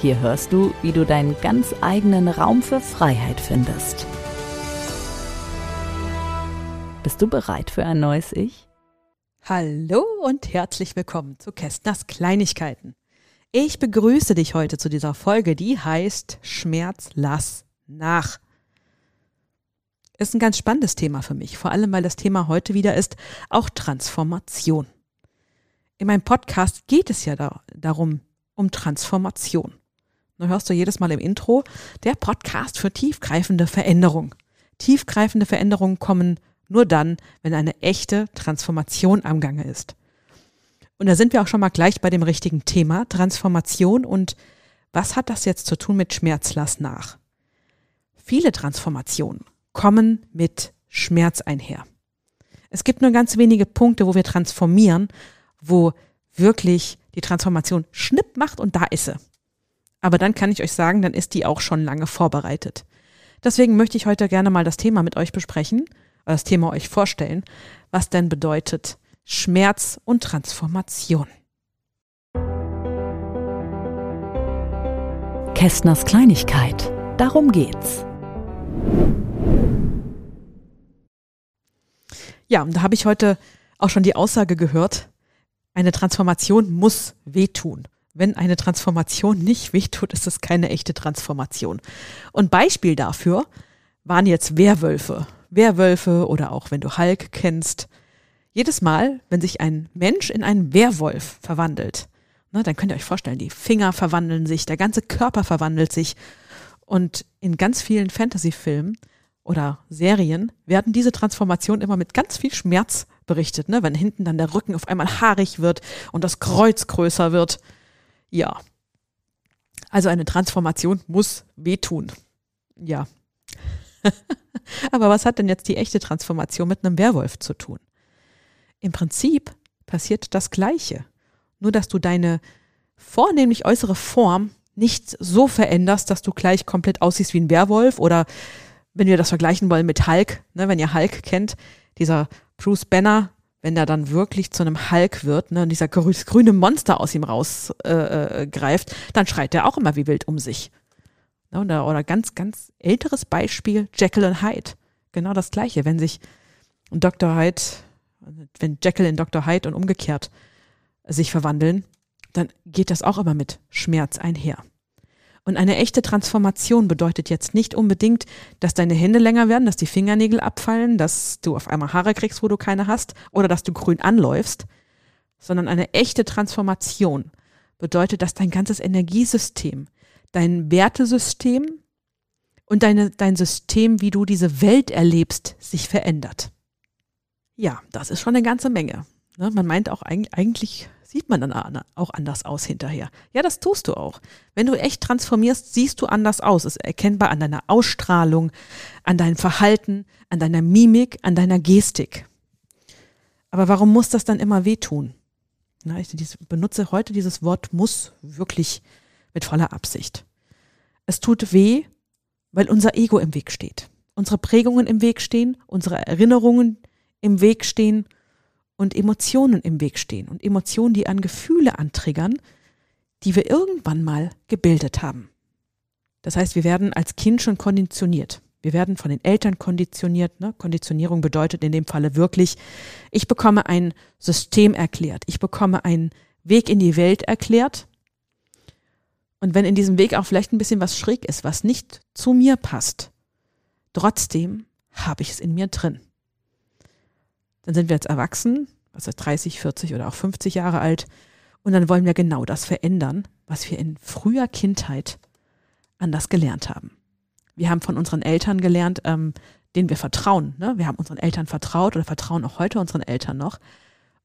Hier hörst du, wie du deinen ganz eigenen Raum für Freiheit findest. Bist du bereit für ein neues Ich? Hallo und herzlich willkommen zu Kästners Kleinigkeiten. Ich begrüße dich heute zu dieser Folge, die heißt Schmerz lass nach. Ist ein ganz spannendes Thema für mich, vor allem weil das Thema heute wieder ist auch Transformation. In meinem Podcast geht es ja da, darum, um Transformation. Da hörst du jedes Mal im Intro, der Podcast für tiefgreifende Veränderung. Tiefgreifende Veränderungen kommen nur dann, wenn eine echte Transformation am Gange ist. Und da sind wir auch schon mal gleich bei dem richtigen Thema, Transformation und was hat das jetzt zu tun mit Schmerzlass nach? Viele Transformationen kommen mit Schmerz einher. Es gibt nur ganz wenige Punkte, wo wir transformieren, wo wirklich die Transformation Schnipp macht und da ist sie. Aber dann kann ich euch sagen, dann ist die auch schon lange vorbereitet. Deswegen möchte ich heute gerne mal das Thema mit euch besprechen, das Thema euch vorstellen, was denn bedeutet Schmerz und Transformation. Kästners Kleinigkeit. Darum geht's. Ja, und da habe ich heute auch schon die Aussage gehört, eine Transformation muss wehtun. Wenn eine Transformation nicht wehtut, ist es keine echte Transformation. Und Beispiel dafür waren jetzt Werwölfe. Werwölfe oder auch wenn du Hulk kennst. Jedes Mal, wenn sich ein Mensch in einen Werwolf verwandelt, ne, dann könnt ihr euch vorstellen, die Finger verwandeln sich, der ganze Körper verwandelt sich. Und in ganz vielen Fantasy-Filmen oder Serien werden diese Transformationen immer mit ganz viel Schmerz berichtet, ne? wenn hinten dann der Rücken auf einmal haarig wird und das Kreuz größer wird. Ja. Also eine Transformation muss wehtun. Ja. Aber was hat denn jetzt die echte Transformation mit einem Werwolf zu tun? Im Prinzip passiert das Gleiche. Nur dass du deine vornehmlich äußere Form nicht so veränderst, dass du gleich komplett aussiehst wie ein Werwolf oder wenn wir das vergleichen wollen mit Hulk, ne, wenn ihr Hulk kennt, dieser Bruce Banner, wenn er dann wirklich zu einem Hulk wird ne, und dieser grüne Monster aus ihm rausgreift, äh, äh, greift, dann schreit er auch immer wie wild um sich. Ne, oder, oder ganz, ganz älteres Beispiel, Jekyll und Hyde. Genau das gleiche, wenn sich Dr. Hyde, wenn Jekyll in Dr. Hyde und umgekehrt sich verwandeln, dann geht das auch immer mit Schmerz einher. Und eine echte Transformation bedeutet jetzt nicht unbedingt, dass deine Hände länger werden, dass die Fingernägel abfallen, dass du auf einmal Haare kriegst, wo du keine hast, oder dass du grün anläufst, sondern eine echte Transformation bedeutet, dass dein ganzes Energiesystem, dein Wertesystem und deine, dein System, wie du diese Welt erlebst, sich verändert. Ja, das ist schon eine ganze Menge. Ne, man meint auch eigentlich sieht man dann auch anders aus hinterher. Ja, das tust du auch. Wenn du echt transformierst, siehst du anders aus. Ist erkennbar an deiner Ausstrahlung, an deinem Verhalten, an deiner Mimik, an deiner Gestik. Aber warum muss das dann immer wehtun? Na, ich benutze heute dieses Wort muss wirklich mit voller Absicht. Es tut weh, weil unser Ego im Weg steht. Unsere Prägungen im Weg stehen, unsere Erinnerungen im Weg stehen und Emotionen im Weg stehen und Emotionen, die an Gefühle antriggern, die wir irgendwann mal gebildet haben. Das heißt, wir werden als Kind schon konditioniert. Wir werden von den Eltern konditioniert. Ne? Konditionierung bedeutet in dem Falle wirklich, ich bekomme ein System erklärt. Ich bekomme einen Weg in die Welt erklärt. Und wenn in diesem Weg auch vielleicht ein bisschen was schräg ist, was nicht zu mir passt, trotzdem habe ich es in mir drin. Dann sind wir jetzt erwachsen, was ist 30, 40 oder auch 50 Jahre alt. Und dann wollen wir genau das verändern, was wir in früher Kindheit anders gelernt haben. Wir haben von unseren Eltern gelernt, ähm, denen wir vertrauen. Ne? Wir haben unseren Eltern vertraut oder vertrauen auch heute unseren Eltern noch.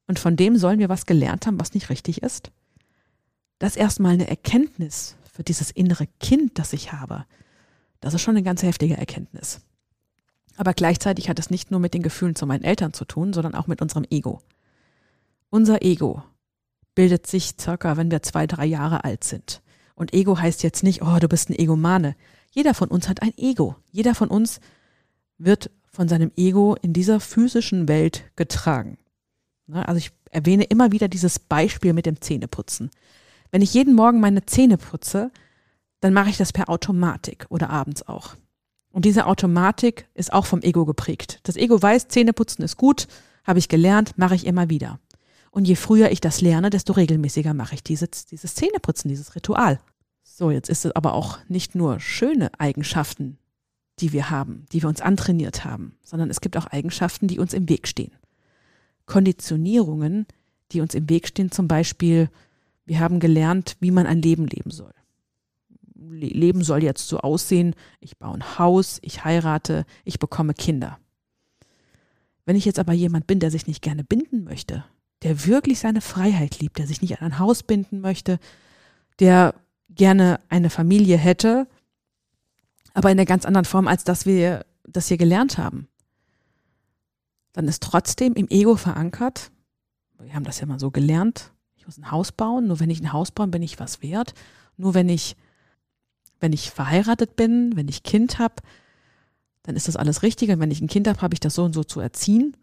Und von dem sollen wir was gelernt haben, was nicht richtig ist. Das ist erstmal eine Erkenntnis für dieses innere Kind, das ich habe, das ist schon eine ganz heftige Erkenntnis. Aber gleichzeitig hat es nicht nur mit den Gefühlen zu meinen Eltern zu tun, sondern auch mit unserem Ego. Unser Ego bildet sich circa, wenn wir zwei, drei Jahre alt sind. Und Ego heißt jetzt nicht, oh, du bist ein Egomane. Jeder von uns hat ein Ego. Jeder von uns wird von seinem Ego in dieser physischen Welt getragen. Ne, also ich erwähne immer wieder dieses Beispiel mit dem Zähneputzen. Wenn ich jeden Morgen meine Zähne putze, dann mache ich das per Automatik oder abends auch. Und diese Automatik ist auch vom Ego geprägt. Das Ego weiß, Zähneputzen ist gut, habe ich gelernt, mache ich immer wieder. Und je früher ich das lerne, desto regelmäßiger mache ich dieses, dieses Zähneputzen, dieses Ritual. So, jetzt ist es aber auch nicht nur schöne Eigenschaften, die wir haben, die wir uns antrainiert haben, sondern es gibt auch Eigenschaften, die uns im Weg stehen. Konditionierungen, die uns im Weg stehen, zum Beispiel, wir haben gelernt, wie man ein Leben leben soll. Leben soll jetzt so aussehen, ich baue ein Haus, ich heirate, ich bekomme Kinder. Wenn ich jetzt aber jemand bin, der sich nicht gerne binden möchte, der wirklich seine Freiheit liebt, der sich nicht an ein Haus binden möchte, der gerne eine Familie hätte, aber in einer ganz anderen Form, als dass wir das hier gelernt haben, dann ist trotzdem im Ego verankert, wir haben das ja mal so gelernt, ich muss ein Haus bauen, nur wenn ich ein Haus baue, bin ich was wert, nur wenn ich wenn ich verheiratet bin, wenn ich Kind habe, dann ist das alles richtig. Und wenn ich ein Kind habe, habe ich das so und so zu erziehen.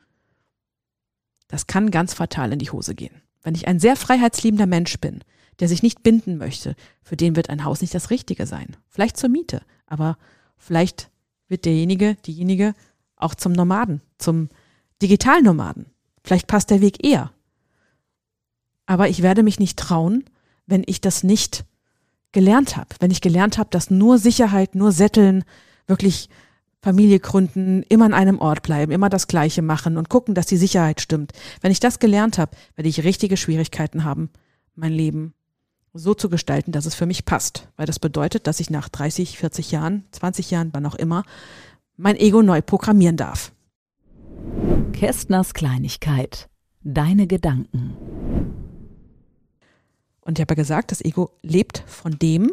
Das kann ganz fatal in die Hose gehen. Wenn ich ein sehr freiheitsliebender Mensch bin, der sich nicht binden möchte, für den wird ein Haus nicht das Richtige sein. Vielleicht zur Miete, aber vielleicht wird derjenige, diejenige auch zum Nomaden, zum Digitalnomaden. Vielleicht passt der Weg eher. Aber ich werde mich nicht trauen, wenn ich das nicht gelernt habe, wenn ich gelernt habe, dass nur Sicherheit, nur Sätteln, wirklich Familie gründen, immer an einem Ort bleiben, immer das Gleiche machen und gucken, dass die Sicherheit stimmt. Wenn ich das gelernt habe, werde ich richtige Schwierigkeiten haben, mein Leben so zu gestalten, dass es für mich passt. Weil das bedeutet, dass ich nach 30, 40 Jahren, 20 Jahren, wann auch immer, mein Ego neu programmieren darf. Kästners Kleinigkeit. Deine Gedanken. Und ich habe ja gesagt, das Ego lebt von dem,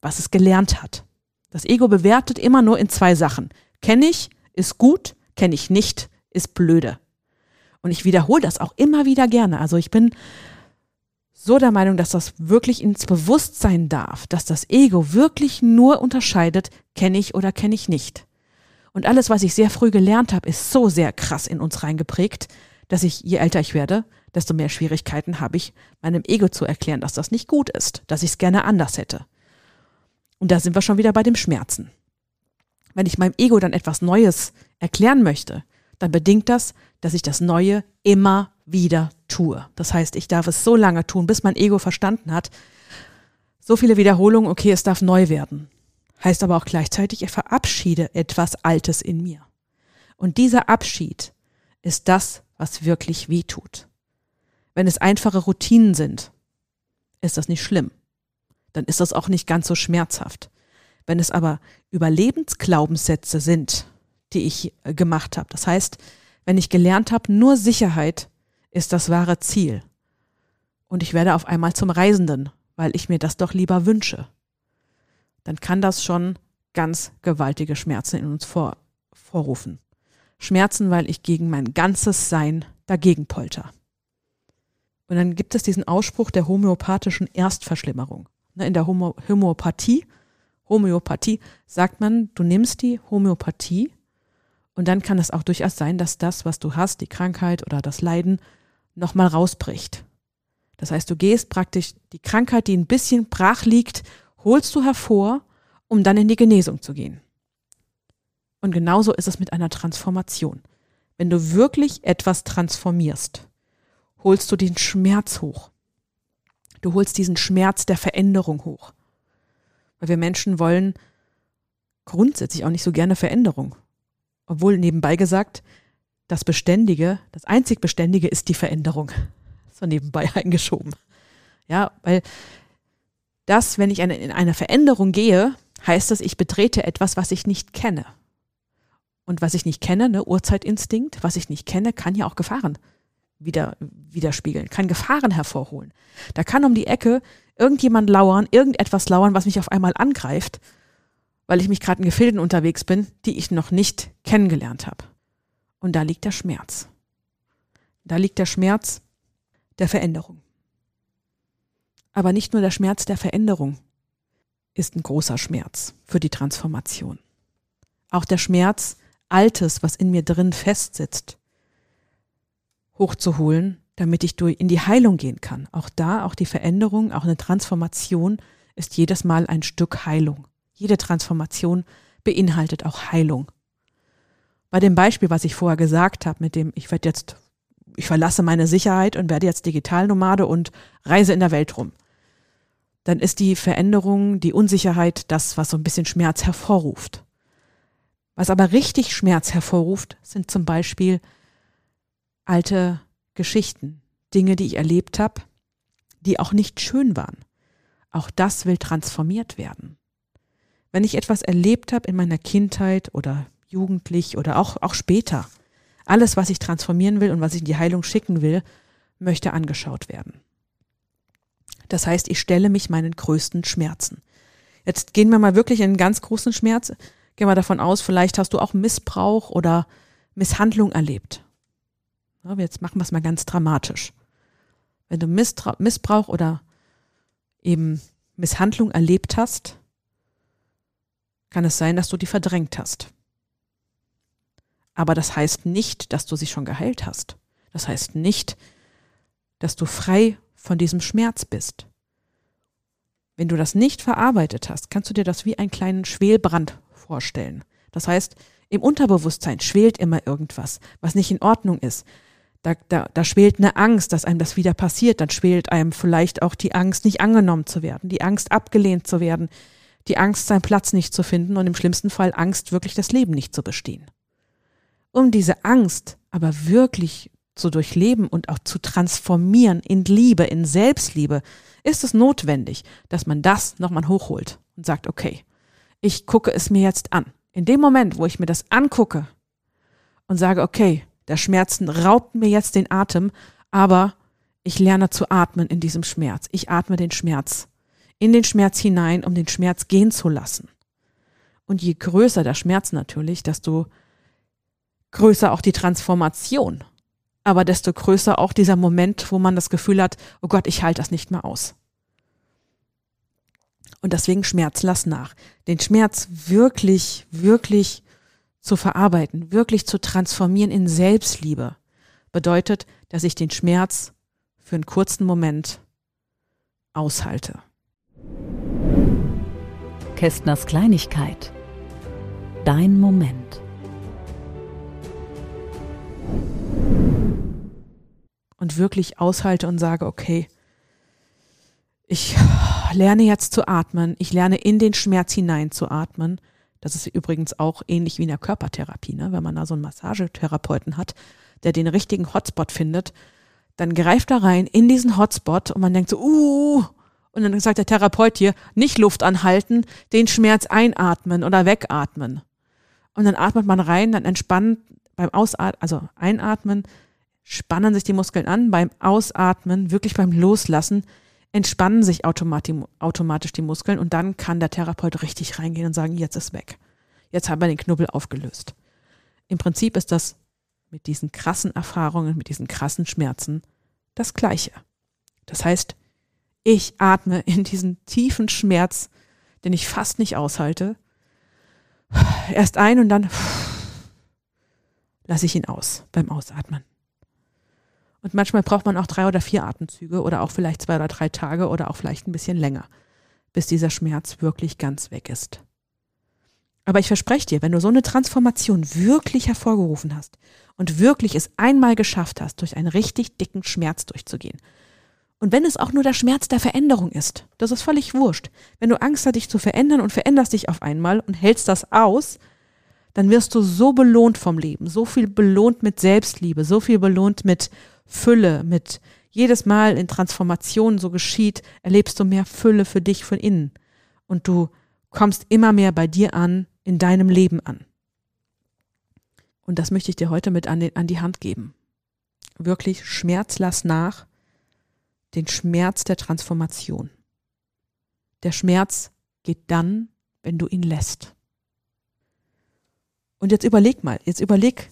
was es gelernt hat. Das Ego bewertet immer nur in zwei Sachen. Kenne ich, ist gut, kenne ich nicht, ist blöde. Und ich wiederhole das auch immer wieder gerne. Also ich bin so der Meinung, dass das wirklich ins Bewusstsein darf, dass das Ego wirklich nur unterscheidet, kenne ich oder kenne ich nicht. Und alles, was ich sehr früh gelernt habe, ist so sehr krass in uns reingeprägt, dass ich, je älter ich werde, desto mehr Schwierigkeiten habe ich, meinem Ego zu erklären, dass das nicht gut ist, dass ich es gerne anders hätte. Und da sind wir schon wieder bei dem Schmerzen. Wenn ich meinem Ego dann etwas Neues erklären möchte, dann bedingt das, dass ich das Neue immer wieder tue. Das heißt, ich darf es so lange tun, bis mein Ego verstanden hat, so viele Wiederholungen, okay, es darf neu werden. Heißt aber auch gleichzeitig, ich verabschiede etwas Altes in mir. Und dieser Abschied ist das, was wirklich weh tut. Wenn es einfache Routinen sind, ist das nicht schlimm. Dann ist das auch nicht ganz so schmerzhaft. Wenn es aber Überlebensglaubenssätze sind, die ich äh, gemacht habe, das heißt, wenn ich gelernt habe, nur Sicherheit ist das wahre Ziel. Und ich werde auf einmal zum Reisenden, weil ich mir das doch lieber wünsche. Dann kann das schon ganz gewaltige Schmerzen in uns vor, vorrufen. Schmerzen, weil ich gegen mein ganzes Sein dagegen polter. Und dann gibt es diesen Ausspruch der homöopathischen Erstverschlimmerung. Ne, in der Homo Homöopathie, Homöopathie sagt man, du nimmst die Homöopathie und dann kann es auch durchaus sein, dass das, was du hast, die Krankheit oder das Leiden, nochmal rausbricht. Das heißt, du gehst praktisch die Krankheit, die ein bisschen brach liegt, holst du hervor, um dann in die Genesung zu gehen. Und genauso ist es mit einer Transformation. Wenn du wirklich etwas transformierst, holst du den Schmerz hoch. Du holst diesen Schmerz der Veränderung hoch. Weil wir Menschen wollen grundsätzlich auch nicht so gerne Veränderung. Obwohl nebenbei gesagt, das Beständige, das einzig Beständige ist die Veränderung. So nebenbei eingeschoben. Ja, weil das, wenn ich in eine Veränderung gehe, heißt das, ich betrete etwas, was ich nicht kenne. Und was ich nicht kenne, ne, Urzeitinstinkt, was ich nicht kenne, kann ja auch Gefahren wieder, widerspiegeln, kann Gefahren hervorholen. Da kann um die Ecke irgendjemand lauern, irgendetwas lauern, was mich auf einmal angreift, weil ich mich gerade in Gefilden unterwegs bin, die ich noch nicht kennengelernt habe. Und da liegt der Schmerz. Da liegt der Schmerz der Veränderung. Aber nicht nur der Schmerz der Veränderung ist ein großer Schmerz für die Transformation. Auch der Schmerz, Altes, was in mir drin festsitzt, hochzuholen, damit ich durch in die Heilung gehen kann. Auch da, auch die Veränderung, auch eine Transformation ist jedes Mal ein Stück Heilung. Jede Transformation beinhaltet auch Heilung. Bei dem Beispiel, was ich vorher gesagt habe, mit dem ich werde jetzt, ich verlasse meine Sicherheit und werde jetzt Digitalnomade und reise in der Welt rum, dann ist die Veränderung, die Unsicherheit das, was so ein bisschen Schmerz hervorruft. Was aber richtig Schmerz hervorruft, sind zum Beispiel alte Geschichten, Dinge, die ich erlebt habe, die auch nicht schön waren. Auch das will transformiert werden. Wenn ich etwas erlebt habe in meiner Kindheit oder jugendlich oder auch, auch später, alles, was ich transformieren will und was ich in die Heilung schicken will, möchte angeschaut werden. Das heißt, ich stelle mich meinen größten Schmerzen. Jetzt gehen wir mal wirklich in einen ganz großen Schmerz. Gehen wir davon aus, vielleicht hast du auch Missbrauch oder Misshandlung erlebt. Jetzt machen wir es mal ganz dramatisch. Wenn du Misstra Missbrauch oder eben Misshandlung erlebt hast, kann es sein, dass du die verdrängt hast. Aber das heißt nicht, dass du sie schon geheilt hast. Das heißt nicht, dass du frei von diesem Schmerz bist. Wenn du das nicht verarbeitet hast, kannst du dir das wie einen kleinen Schwelbrand vorstellen. Das heißt, im Unterbewusstsein schwelt immer irgendwas, was nicht in Ordnung ist. Da, da, da schwelt eine Angst, dass einem das wieder passiert. Dann schwelt einem vielleicht auch die Angst, nicht angenommen zu werden, die Angst, abgelehnt zu werden, die Angst, seinen Platz nicht zu finden und im schlimmsten Fall Angst, wirklich das Leben nicht zu bestehen. Um diese Angst aber wirklich zu durchleben und auch zu transformieren in Liebe, in Selbstliebe, ist es notwendig, dass man das nochmal hochholt und sagt, okay, ich gucke es mir jetzt an. In dem Moment, wo ich mir das angucke und sage, okay, der Schmerzen raubt mir jetzt den Atem, aber ich lerne zu atmen in diesem Schmerz. Ich atme den Schmerz in den Schmerz hinein, um den Schmerz gehen zu lassen. Und je größer der Schmerz natürlich, desto größer auch die Transformation. Aber desto größer auch dieser Moment, wo man das Gefühl hat, oh Gott, ich halte das nicht mehr aus. Und deswegen Schmerz lass nach. Den Schmerz wirklich, wirklich zu verarbeiten, wirklich zu transformieren in Selbstliebe, bedeutet, dass ich den Schmerz für einen kurzen Moment aushalte. Kästners Kleinigkeit. Dein Moment. Und wirklich aushalte und sage, okay, ich lerne jetzt zu atmen, ich lerne in den Schmerz hinein zu atmen das ist übrigens auch ähnlich wie in der Körpertherapie, ne? wenn man da so einen Massagetherapeuten hat, der den richtigen Hotspot findet, dann greift er rein in diesen Hotspot und man denkt so, uh, und dann sagt der Therapeut hier, nicht Luft anhalten, den Schmerz einatmen oder wegatmen. Und dann atmet man rein, dann entspannt beim Ausatmen, also einatmen, spannen sich die Muskeln an, beim Ausatmen, wirklich beim Loslassen, entspannen sich automatisch die Muskeln und dann kann der Therapeut richtig reingehen und sagen, jetzt ist weg. Jetzt haben wir den Knubbel aufgelöst. Im Prinzip ist das mit diesen krassen Erfahrungen, mit diesen krassen Schmerzen das Gleiche. Das heißt, ich atme in diesen tiefen Schmerz, den ich fast nicht aushalte, erst ein und dann lasse ich ihn aus beim Ausatmen. Und manchmal braucht man auch drei oder vier Atemzüge oder auch vielleicht zwei oder drei Tage oder auch vielleicht ein bisschen länger, bis dieser Schmerz wirklich ganz weg ist. Aber ich verspreche dir, wenn du so eine Transformation wirklich hervorgerufen hast und wirklich es einmal geschafft hast, durch einen richtig dicken Schmerz durchzugehen, und wenn es auch nur der Schmerz der Veränderung ist, das ist völlig wurscht. Wenn du Angst hast, dich zu verändern und veränderst dich auf einmal und hältst das aus, dann wirst du so belohnt vom Leben, so viel belohnt mit Selbstliebe, so viel belohnt mit Fülle, mit jedes Mal in Transformation so geschieht, erlebst du mehr Fülle für dich von innen. Und du kommst immer mehr bei dir an, in deinem Leben an. Und das möchte ich dir heute mit an, den, an die Hand geben. Wirklich schmerzlass nach den Schmerz der Transformation. Der Schmerz geht dann, wenn du ihn lässt. Und jetzt überleg mal, jetzt überleg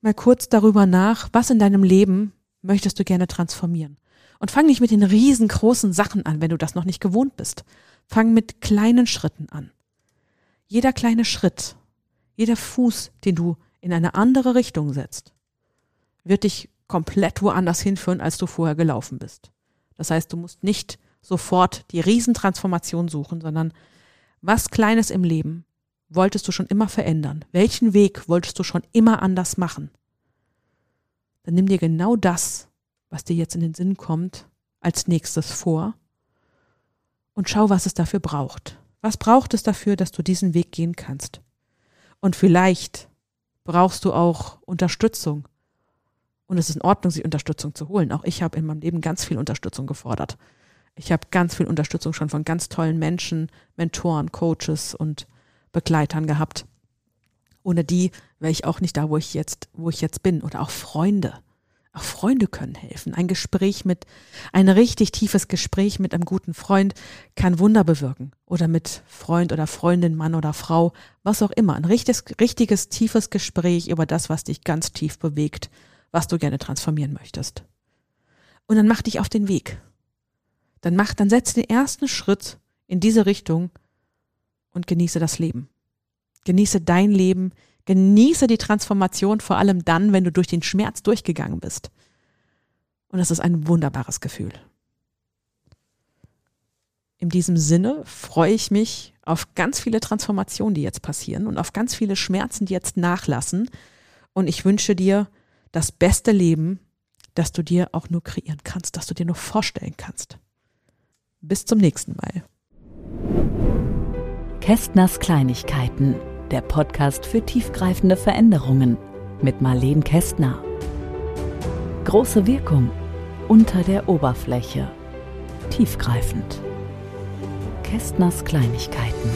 mal kurz darüber nach, was in deinem Leben möchtest du gerne transformieren. Und fang nicht mit den riesengroßen Sachen an, wenn du das noch nicht gewohnt bist. Fang mit kleinen Schritten an. Jeder kleine Schritt, jeder Fuß, den du in eine andere Richtung setzt, wird dich komplett woanders hinführen, als du vorher gelaufen bist. Das heißt, du musst nicht sofort die Riesentransformation suchen, sondern was Kleines im Leben wolltest du schon immer verändern? Welchen Weg wolltest du schon immer anders machen? Dann nimm dir genau das, was dir jetzt in den Sinn kommt, als nächstes vor und schau, was es dafür braucht. Was braucht es dafür, dass du diesen Weg gehen kannst? Und vielleicht brauchst du auch Unterstützung. Und es ist in Ordnung, sich Unterstützung zu holen. Auch ich habe in meinem Leben ganz viel Unterstützung gefordert. Ich habe ganz viel Unterstützung schon von ganz tollen Menschen, Mentoren, Coaches und Begleitern gehabt. Ohne die wäre ich auch nicht da, wo ich jetzt, wo ich jetzt bin. Oder auch Freunde. Auch Freunde können helfen. Ein Gespräch mit, ein richtig tiefes Gespräch mit einem guten Freund kann Wunder bewirken. Oder mit Freund oder Freundin, Mann oder Frau, was auch immer. Ein richtiges, richtiges, tiefes Gespräch über das, was dich ganz tief bewegt, was du gerne transformieren möchtest. Und dann mach dich auf den Weg. Dann mach, dann setz den ersten Schritt in diese Richtung und genieße das Leben. Genieße dein Leben, Genieße die Transformation vor allem dann, wenn du durch den Schmerz durchgegangen bist. Und das ist ein wunderbares Gefühl. In diesem Sinne freue ich mich auf ganz viele Transformationen, die jetzt passieren und auf ganz viele Schmerzen, die jetzt nachlassen. Und ich wünsche dir das beste Leben, das du dir auch nur kreieren kannst, das du dir nur vorstellen kannst. Bis zum nächsten Mal. Kästners Kleinigkeiten der Podcast für tiefgreifende Veränderungen mit Marleen Kästner. Große Wirkung unter der Oberfläche. Tiefgreifend. Kästners Kleinigkeiten.